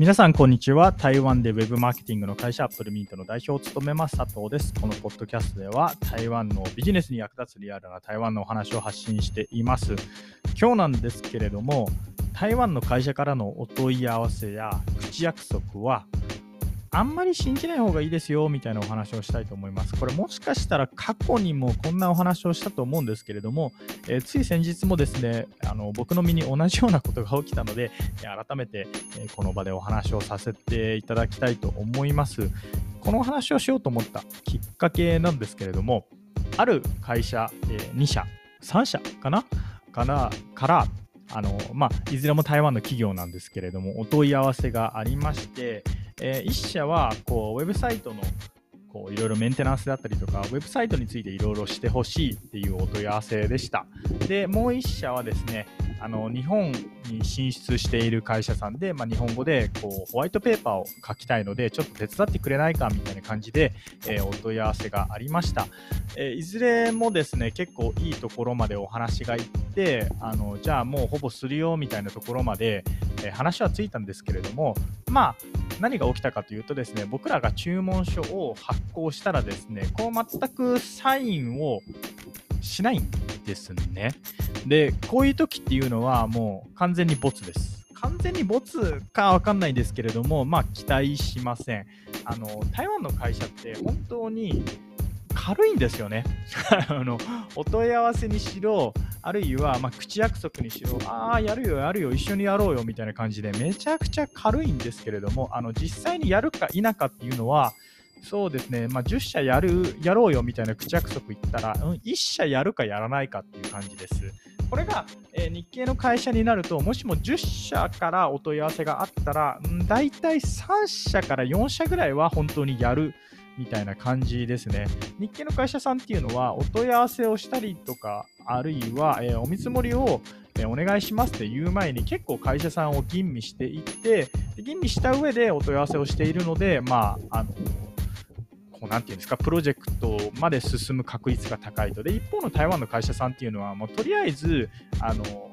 皆さん、こんにちは。台湾でウェブマーケティングの会社アップルミントの代表を務めます佐藤です。このポッドキャストでは台湾のビジネスに役立つリアルな台湾のお話を発信しています。今日なんですけれども、台湾の会社からのお問い合わせや口約束はあんまり信じない方がいいですよみたいなお話をしたいと思います。これもしかしたら過去にもこんなお話をしたと思うんですけれども、えー、つい先日もですねあの僕の身に同じようなことが起きたので、改めて、この場でお話をさせていただきたいと思います。このお話をしようと思ったきっかけなんですけれども、ある会社、えー、2社、3社かな？からからあのまあ、いずれも台湾の企業なんですけれども、お問い合わせがありまして、えー、1社はこうウェブサイトのこういろいろメンテナンスだったりとか、ウェブサイトについていろいろしてほしいっていうお問い合わせでした。で、もう1社はですね、あの日本に進出している会社さんで、まあ、日本語でこうホワイトペーパーを書きたいので、ちょっと手伝ってくれないかみたいな感じで、えー、お問い合わせがありました、えー、いずれもですね、結構いいところまでお話がいって、あのじゃあもうほぼするよみたいなところまで、えー、話はついたんですけれども、まあ、何が起きたかというとですね、僕らが注文書を発行したらですね、こう全くサインをしないんですね。で、こういう時っていうのはもう完全にボツです。完全にボツかわかんないですけれども、まあ期待しません。あの、台湾の会社って本当に軽いんですよね。あのお問い合わせにしろ、あるいはまあ口約束にしろ、ああ、やるよ、やるよ、一緒にやろうよみたいな感じで、めちゃくちゃ軽いんですけれども、あの実際にやるか否かっていうのは、そうですね、まあ、10社やる、やろうよみたいな口約束言ったら、うん、1社やるかやらないかっていう感じです。これが、えー、日系の会社になると、もしも10社からお問い合わせがあったら、うん、大体3社から4社ぐらいは本当にやるみたいな感じですね。日系の会社さんっていうのは、お問い合わせをしたりとか、あるいは、えー、お見積もりをお願いしますって言う前に結構会社さんを吟味していって吟味した上でお問い合わせをしているのでまああのこうなんていうんですか、プロジェクトまで進む確率が高いと。で、一方の台湾の会社さんっていうのは、もうとりあえず、あの、こ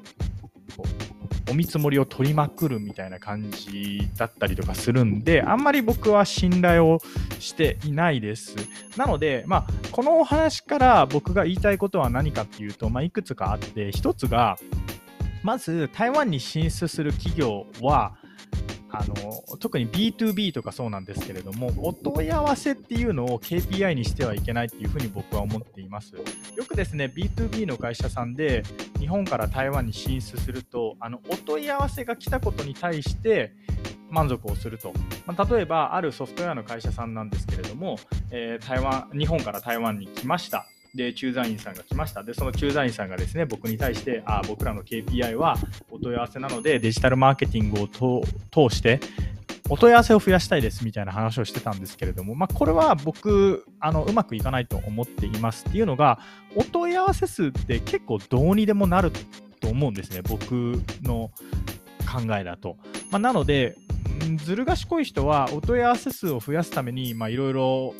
うお見積もりを取りまくるみたいな感じだったりとかするんで、あんまり僕は信頼をしていないです。なので、まあ、このお話から僕が言いたいことは何かっていうと、まあ、いくつかあって、一つが、まず台湾に進出する企業は、あの特に B2B とかそうなんですけれども、お問い合わせっていうのを KPI にしてはいけないっていうふうに僕は思っています。よくですね、B2B の会社さんで日本から台湾に進出すると、あのお問い合わせが来たことに対して満足をすると。まあ、例えば、あるソフトウェアの会社さんなんですけれども、えー、台湾日本から台湾に来ました。で、駐在員さんが来ました。で、その駐在員さんがですね、僕に対して、あ僕らの KPI はお問い合わせなので、デジタルマーケティングを通して、お問い合わせを増やしたいですみたいな話をしてたんですけれども、まあ、これは僕あの、うまくいかないと思っていますっていうのが、お問い合わせ数って結構どうにでもなると思うんですね、僕の考えだと。まあ、なので、ずる賢い人はお問い合わせ数を増やすために、いろいろ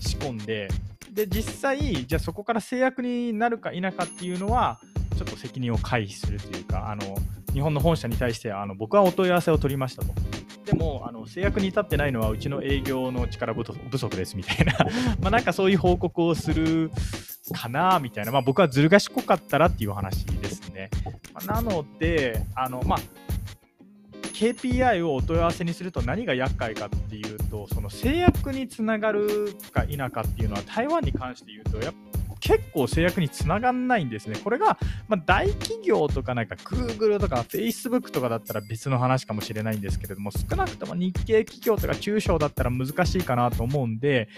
仕込んで、で、実際、じゃあそこから制約になるか否かっていうのは、ちょっと責任を回避するというか、あの日本の本社に対してあの僕はお問い合わせを取りましたと。でもあの制約に至ってないのはうちの営業の力不足ですみたいな まあなんかそういう報告をするかなみたいな、まあ、僕はずる賢かったらっていう話ですね。まあ、なので、あのまあ KPI をお問い合わせにすると何が厄介かっていうと、その制約につながるか否かっていうのは台湾に関して言うと、やっぱ結構制約につながんないんですね。これが、まあ、大企業とかなんか Google とか Facebook とかだったら別の話かもしれないんですけれども、少なくとも日系企業とか中小だったら難しいかなと思うんで、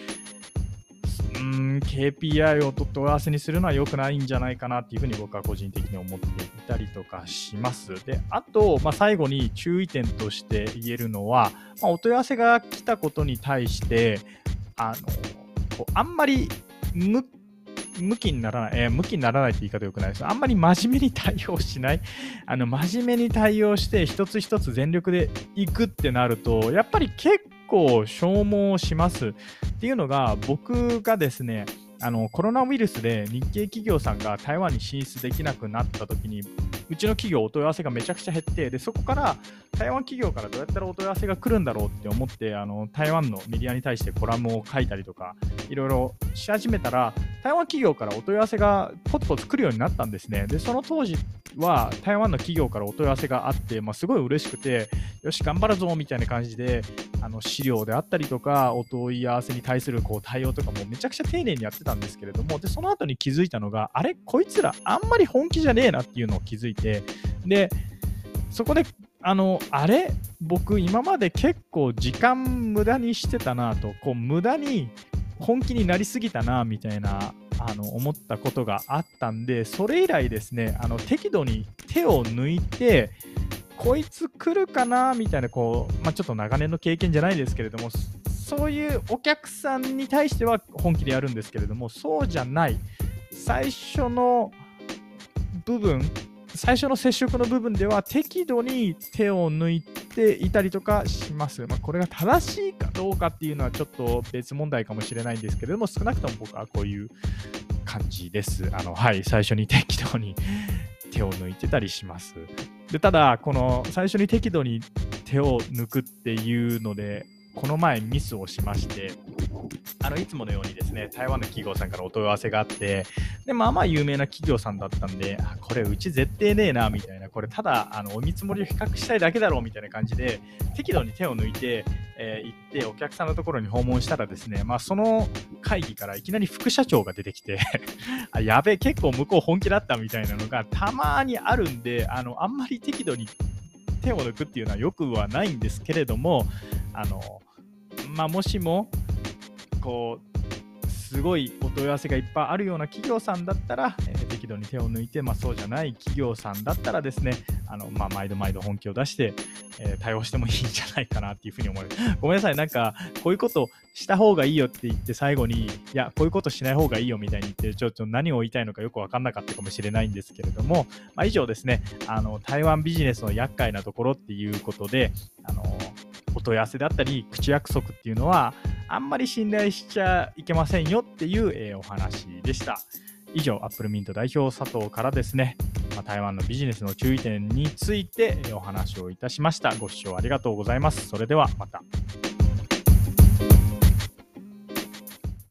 KPI を問い合わせにするのは良くないんじゃないかなっていうふうに僕は個人的に思っていたりとかします。で、あと、まあ、最後に注意点として言えるのは、まあ、お問い合わせが来たことに対して、あの、こうあんまり向向きにならない、えー、向きにならないって言い方よくないです。あんまり真面目に対応しない。あの、真面目に対応して、一つ一つ全力でいくってなると、やっぱり結構消耗します。っていうのが、僕がですね、あのコロナウイルスで日系企業さんが台湾に進出できなくなった時にうちの企業お問い合わせがめちゃくちゃ減ってでそこから台湾企業からどうやったらお問い合わせが来るんだろうって思ってあの台湾のメディアに対してコラムを書いたりとかいろいろし始めたら台湾企業からお問い合わせがポツポツ来るようになったんですねでその当時は台湾の企業からお問い合わせがあって、まあ、すごい嬉しくてよし頑張るぞみたいな感じであの資料であったりとかお問い合わせに対するこう対応とかもめちゃくちゃ丁寧にやってたんですけれどもでその後に気づいたのがあれ？こいつらあんまり本気じゃねえなっていうのを気づいてでそこであのあれ？僕今まで結構時間無駄にしてたなとこう無駄に本気になりすぎたなみたいなあの思ったことがあったんでそれ以来ですねあの適度に手を抜いてこいつ来るかなみたいなこう、まあ、ちょっと長年の経験じゃないですけれどもそういうお客さんに対しては本気でやるんですけれどもそうじゃない。最初の部分最初の接触の部分では適度に手を抜いていたりとかします。まあ、これが正しいかどうかっていうのはちょっと別問題かもしれないんですけれども、少なくとも僕はこういう感じです。あのはい、最初に適当に手を抜いてたりします。でただ、この最初に適度に手を抜くっていうので、この前ミスをしまして、あのいつものようにですね、台湾の企業さんからお問い合わせがあって、で、まあまあ有名な企業さんだったんで、これうち絶対ねえな、みたいな、これただあのお見積もりを比較したいだけだろう、みたいな感じで、適度に手を抜いて、えー、行ってお客さんのところに訪問したらですね、まあその会議からいきなり副社長が出てきて あ、やべえ、結構向こう本気だったみたいなのがたまにあるんで、あの、あんまり適度に手を抜くっていうのはよくはないんですけれども、あの、まあ、もしもこうすごいお問い合わせがいっぱいあるような企業さんだったら、えー、適度に手を抜いて、まあ、そうじゃない企業さんだったらですねあの、まあ、毎度毎度本気を出して、えー、対応してもいいんじゃないかなっていうふうに思います。ごめんなさい、なんかこういうことした方がいいよって言って最後にいやこういうことしない方がいいよみたいに言ってちょっと何を言いたいのかよく分かんなかったかもしれないんですけれども、まあ、以上ですねあの台湾ビジネスの厄介なところっていうことであのお問い合わせだったり口約束っていうのはあんまり信頼しちゃいけませんよっていう、えー、お話でした。以上、アップルミント代表佐藤からですね、まあ、台湾のビジネスの注意点についてお話をいたしました。ご視聴ありがとうございます。それではまた。